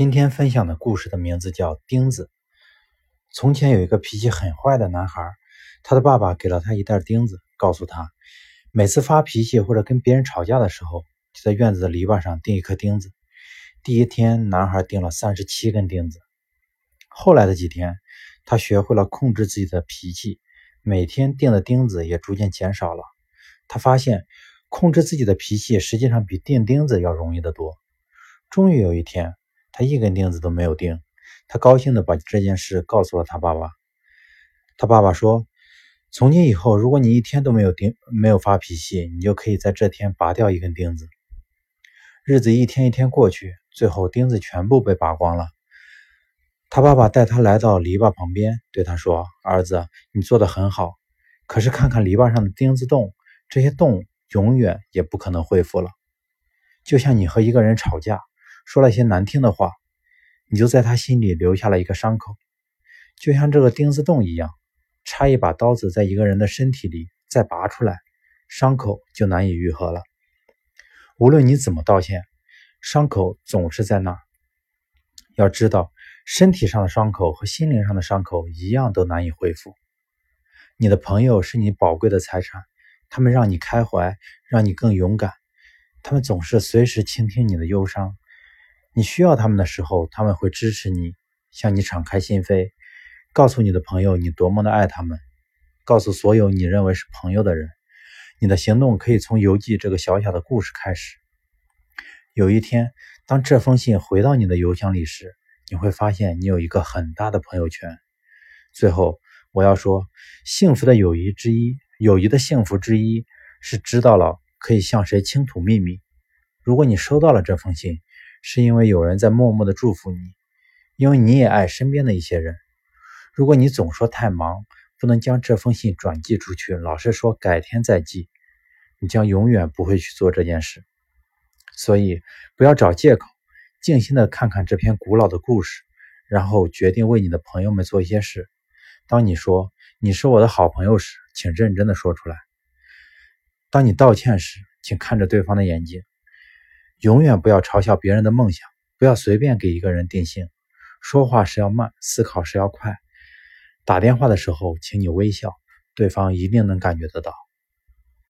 今天分享的故事的名字叫钉子。从前有一个脾气很坏的男孩，他的爸爸给了他一袋钉子，告诉他，每次发脾气或者跟别人吵架的时候，就在院子的篱笆上钉一颗钉子。第一天，男孩钉了三十七根钉子。后来的几天，他学会了控制自己的脾气，每天钉的钉子也逐渐减少了。他发现，控制自己的脾气实际上比钉钉子要容易得多。终于有一天，他一根钉子都没有钉，他高兴地把这件事告诉了他爸爸。他爸爸说：“从今以后，如果你一天都没有钉、没有发脾气，你就可以在这天拔掉一根钉子。”日子一天一天过去，最后钉子全部被拔光了。他爸爸带他来到篱笆旁边，对他说：“儿子，你做得很好，可是看看篱笆上的钉子洞，这些洞永远也不可能恢复了。就像你和一个人吵架。”说了些难听的话，你就在他心里留下了一个伤口，就像这个钉子洞一样，插一把刀子在一个人的身体里，再拔出来，伤口就难以愈合了。无论你怎么道歉，伤口总是在那儿。要知道，身体上的伤口和心灵上的伤口一样，都难以恢复。你的朋友是你宝贵的财产，他们让你开怀，让你更勇敢，他们总是随时倾听你的忧伤。你需要他们的时候，他们会支持你，向你敞开心扉，告诉你的朋友你多么的爱他们，告诉所有你认为是朋友的人。你的行动可以从邮寄这个小小的故事开始。有一天，当这封信回到你的邮箱里时，你会发现你有一个很大的朋友圈。最后，我要说，幸福的友谊之一，友谊的幸福之一是知道了可以向谁倾吐秘密。如果你收到了这封信，是因为有人在默默的祝福你，因为你也爱身边的一些人。如果你总说太忙，不能将这封信转寄出去，老是说改天再寄，你将永远不会去做这件事。所以不要找借口，静心的看看这篇古老的故事，然后决定为你的朋友们做一些事。当你说你是我的好朋友时，请认真的说出来。当你道歉时，请看着对方的眼睛。永远不要嘲笑别人的梦想，不要随便给一个人定性。说话时要慢，思考时要快。打电话的时候，请你微笑，对方一定能感觉得到。